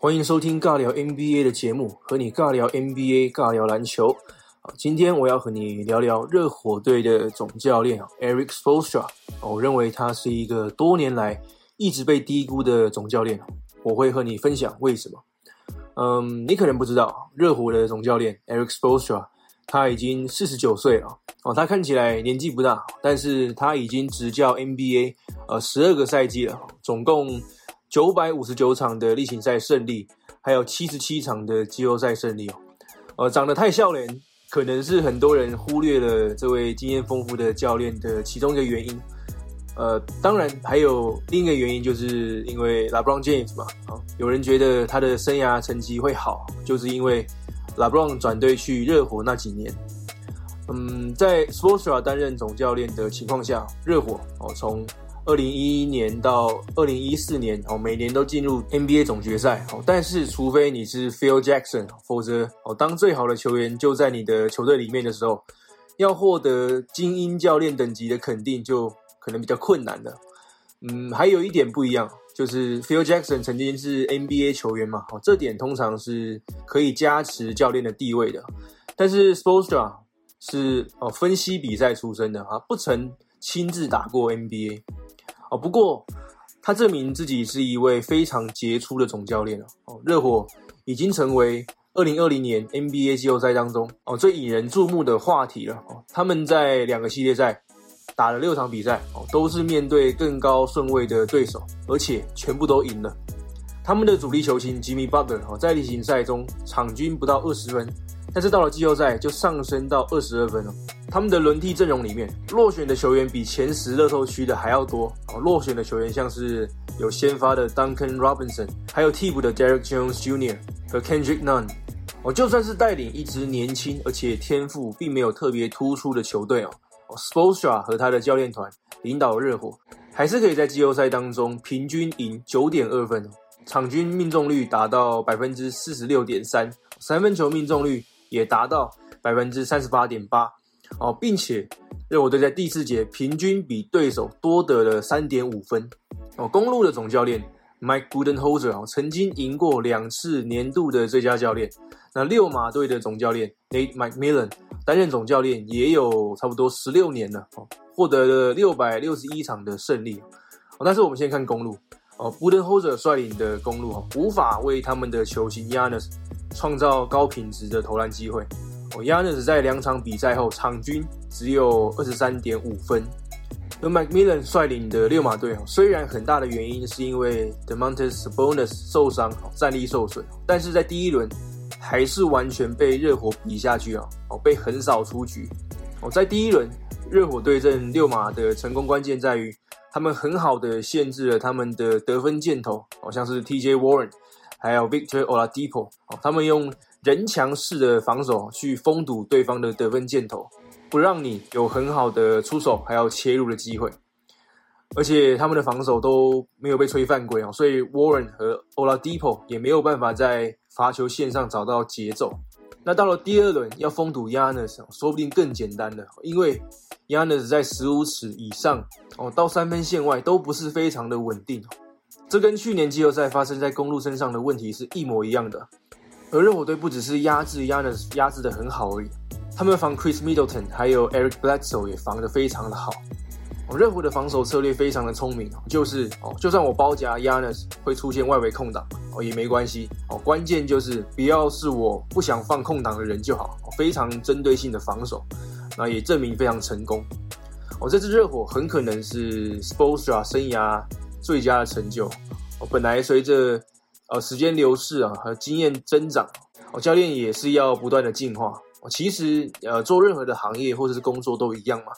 欢迎收听尬聊 NBA 的节目，和你尬聊 NBA，尬聊篮球。今天我要和你聊聊热火队的总教练 Eric Spoelstra。我认为他是一个多年来一直被低估的总教练。我会和你分享为什么。嗯，你可能不知道，热火的总教练 Eric Spoelstra 他已经四十九岁了。哦，他看起来年纪不大，但是他已经执教 NBA 呃十二个赛季了，总共。九百五十九场的例行赛胜利，还有七十七场的季后赛胜利哦。呃，长得太笑脸，可能是很多人忽略了这位经验丰富的教练的其中一个原因。呃，当然还有另一个原因，就是因为 LeBron James 嘛。啊，有人觉得他的生涯成绩会好，就是因为 LeBron 转队去热火那几年。嗯，在 s p o r t s r a 担任总教练的情况下，热火哦从。二零一一年到二零一四年，哦，每年都进入 NBA 总决赛，哦，但是除非你是 Phil Jackson，否则，哦，当最好的球员就在你的球队里面的时候，要获得精英教练等级的肯定，就可能比较困难了。嗯，还有一点不一样，就是 Phil Jackson 曾经是 NBA 球员嘛，哦，这点通常是可以加持教练的地位的。但是 Spoelstra 是哦分析比赛出身的啊，不曾亲自打过 NBA。哦，不过他证明自己是一位非常杰出的总教练。哦，热火已经成为二零二零年 NBA 季后赛当中哦最引人注目的话题了。哦，他们在两个系列赛打了六场比赛，哦，都是面对更高顺位的对手，而且全部都赢了。他们的主力球星 Jimmy Butler 哦，在例行赛中场均不到二十分。但是到了季后赛就上升到二十二分了。他们的轮替阵容里面，落选的球员比前十热搜区的还要多哦。落选的球员像是有先发的 Duncan Robinson，还有替补的 Derek Jones Jr. 和 Kendrick Nunn。哦，就算是带领一支年轻而且天赋并没有特别突出的球队哦，Spolstra 和他的教练团领导热火，还是可以在季后赛当中平均赢九点二分，场均命中率达到百分之四十六点三，三分球命中率。也达到百分之三十八点八哦，并且热火队在第四节平均比对手多得了三点五分哦。公路的总教练 Mike Budenholzer 哦，曾经赢过两次年度的最佳教练。那六马队的总教练 Nate McMillan 担任总教练也有差不多十六年了哦，获得了六百六十一场的胜利哦。但是我们先看公路哦，Budenholzer 率领的公路哦，无法为他们的球星 Yanis。创造高品质的投篮机会。哦，Yanis 在两场比赛后场均只有二十三点五分。而 McMillan 率领的六马队，虽然很大的原因是因为 Demontis Bonus 受伤，战力受损，但是在第一轮还是完全被热火比下去啊！哦，被横扫出局。哦，在第一轮热火对阵六马的成功关键在于，他们很好的限制了他们的得分箭头，好像是 TJ Warren。还有 Victor Oladipo，哦，他们用人墙式的防守去封堵对方的得分箭头，不让你有很好的出手还有切入的机会。而且他们的防守都没有被吹犯规哦，所以 Warren 和 Oladipo 也没有办法在罚球线上找到节奏。那到了第二轮要封堵 Yanis，说不定更简单了，因为 Yanis 在十五尺以上哦到三分线外都不是非常的稳定。这跟去年季后赛发生在公路身上的问题是一模一样的。而热火队不只是压制 Yanis 压制的很好而已，他们防 Chris Middleton 还有 Eric Bledsoe 也防得非常的好。哦，热火的防守策略非常的聪明，就是哦，就算我包夹 Yanis 会出现外围空档哦也没关系哦，关键就是不要是我不想放空档的人就好。非常针对性的防守，那也证明非常成功。哦，这支热火很可能是 Spoelstra 生涯。最佳的成就，哦，本来随着呃时间流逝啊和经验增长，哦，教练也是要不断的进化。哦，其实呃做任何的行业或者是工作都一样嘛。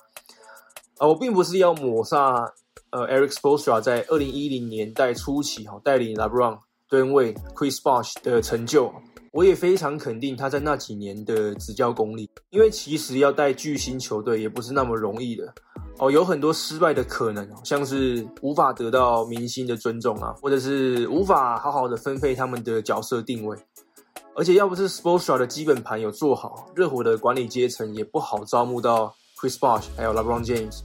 呃，我并不是要抹杀呃 Eric s p o s t r a 在二零一零年代初期哈带领 LeBron、吨位 Chris Bosh 的成就。我也非常肯定他在那几年的执教功力，因为其实要带巨星球队也不是那么容易的哦，有很多失败的可能，像是无法得到明星的尊重啊，或者是无法好好的分配他们的角色定位，而且要不是 Spoelstra 的基本盘有做好，热火的管理阶层也不好招募到 Chris Bosh 还有 LeBron James，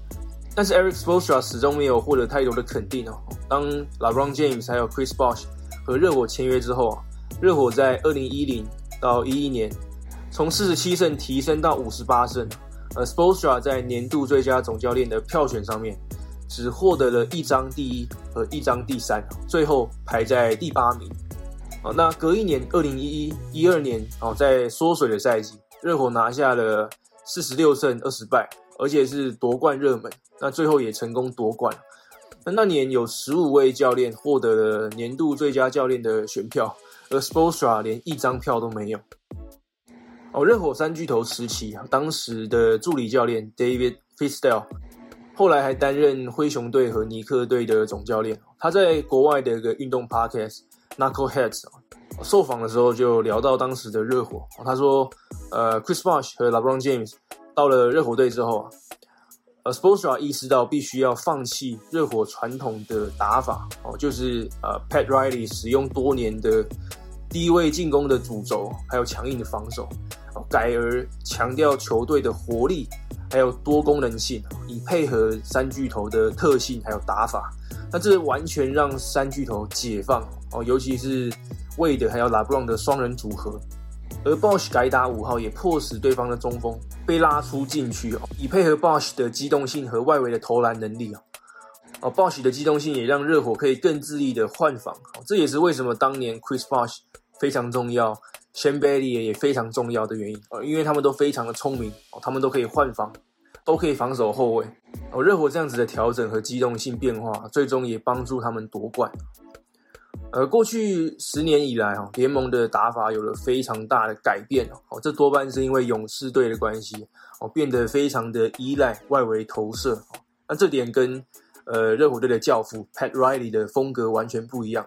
但是 Eric Spoelstra 始终没有获得太多的肯定哦，当 LeBron James 还有 Chris Bosh 和热火签约之后啊，热火在二零一零到一一年从四十七胜提升到呃 s p o l s t r a 在年度最佳总教练的票选上面只获得了一张第一和一张第三，最后排在第八名。那隔一年二零一一一二年哦，在缩水的赛季，热火拿下了四十六胜二十败，而且是夺冠热门，那最后也成功夺冠。那那年有十五位教练获得了年度最佳教练的选票，而 s p o l s t r a 连一张票都没有。哦，热火三巨头时期，当时的助理教练 David Fizdale，后来还担任灰熊队和尼克队的总教练。他在国外的一个运动 podcast Knuckleheads 受访的时候就聊到当时的热火，他说：“呃，Chris Bosh 和 LeBron James 到了热火队之后啊。”呃，Spoelstra 意识到必须要放弃热火传统的打法哦，就是呃，Pat Riley 使用多年的低位进攻的主轴，还有强硬的防守，改而强调球队的活力，还有多功能性，以配合三巨头的特性还有打法。那这完全让三巨头解放哦，尤其是 Wade 还有 LeBron 的双人组合。而 Bosh 改打五号也迫使对方的中锋被拉出禁区，以配合 Bosh 的机动性和外围的投篮能力哦。哦，Bosh 的机动性也让热火可以更自立的换防，这也是为什么当年 Chris Bosh 非常重要，Shane Bailey 也非常重要的原因哦，因为他们都非常的聪明哦，他们都可以换防，都可以防守后卫哦。热火这样子的调整和机动性变化，最终也帮助他们夺冠。而过去十年以来，哦，联盟的打法有了非常大的改变哦，这多半是因为勇士队的关系哦，变得非常的依赖外围投射哦。那这点跟呃热火队的教父 Pat Riley 的风格完全不一样。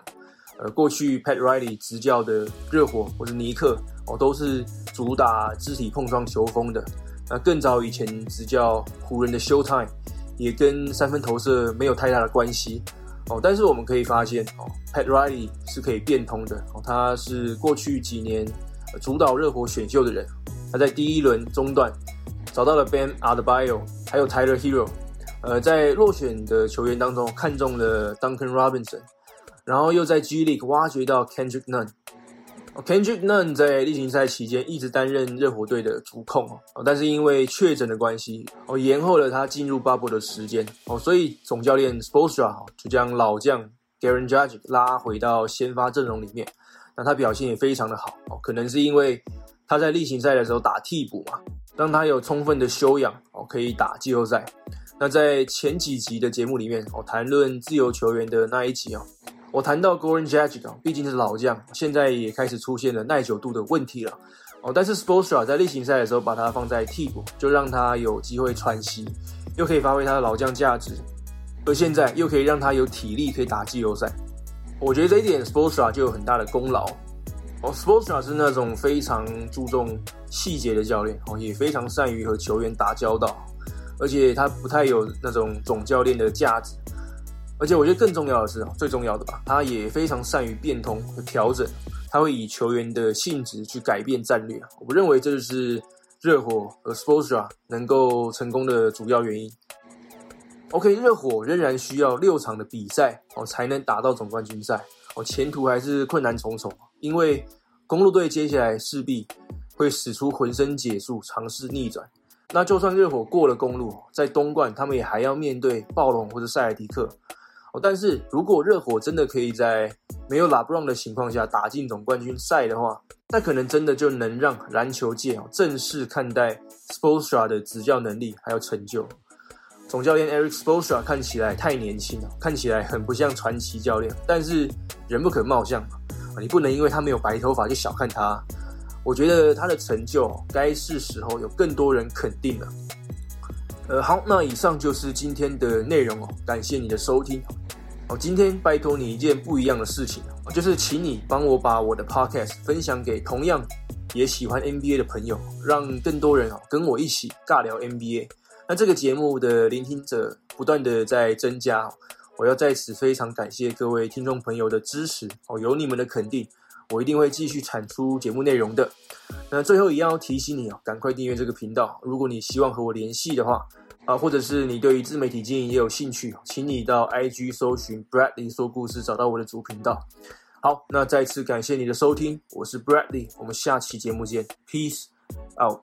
呃，过去 Pat Riley 执教的热火或者尼克哦，都是主打肢体碰撞球风的。那更早以前执教湖人的 Showtime 也跟三分投射没有太大的关系。哦，但是我们可以发现，哦，Pat Riley 是可以变通的。哦，他是过去几年主导热火选秀的人。他在第一轮中段找到了 Ben a d b i o 还有 Tyler Hero。呃，在落选的球员当中看中了 Duncan Robinson，然后又在 G League 挖掘到 Kendrick Nunn。Kendrick Nunn 在例行赛期间一直担任热火队的主控哦，但是因为确诊的关系哦，延后了他进入 bubble 的时间哦，所以总教练 Spoelstra 就将老将 Garen Judge 拉回到先发阵容里面。那他表现也非常的好哦，可能是因为他在例行赛的时候打替补嘛，让他有充分的修养哦，可以打季后赛。那在前几集的节目里面哦，谈论自由球员的那一集哦。我谈到 Goran j a g i c 毕竟是老将，现在也开始出现了耐久度的问题了哦。但是 s p o r t s t r a 在例行赛的时候把他放在替补，就让他有机会喘息，又可以发挥他的老将价值，而现在又可以让他有体力可以打季后赛。我觉得这一点 s p o r t s t r a 就有很大的功劳哦。s p o r t s t r a 是那种非常注重细节的教练哦，也非常善于和球员打交道，而且他不太有那种总教练的价值。而且我觉得更重要的是，最重要的吧，他也非常善于变通和调整，他会以球员的性质去改变战略。我认为这就是热火和 Spoelstra 能够成功的主要原因。OK，热火仍然需要六场的比赛哦才能打到总冠军赛哦，前途还是困难重重。因为公路队接下来势必会使出浑身解数尝试逆转。那就算热火过了公路，在东冠他们也还要面对暴龙或者塞尔迪克。哦，但是如果热火真的可以在没有拉布朗的情况下打进总冠军赛的话，那可能真的就能让篮球界正式看待 Spolstra 的执教能力还有成就。总教练 Eric Spoelstra 看起来太年轻了，看起来很不像传奇教练。但是人不可貌相嘛，你不能因为他没有白头发就小看他。我觉得他的成就该是时候有更多人肯定了。呃，好，那以上就是今天的内容哦，感谢你的收听。哦，今天拜托你一件不一样的事情，就是请你帮我把我的 podcast 分享给同样也喜欢 NBA 的朋友，让更多人哦跟我一起尬聊 NBA。那这个节目的聆听者不断的在增加，我要在此非常感谢各位听众朋友的支持哦，有你们的肯定，我一定会继续产出节目内容的。那最后也要提醒你哦，赶快订阅这个频道。如果你希望和我联系的话，啊，或者是你对于自媒体经营也有兴趣，请你到 IG 搜寻 Bradley 说故事，找到我的主频道。好，那再次感谢你的收听，我是 Bradley，我们下期节目见，Peace out。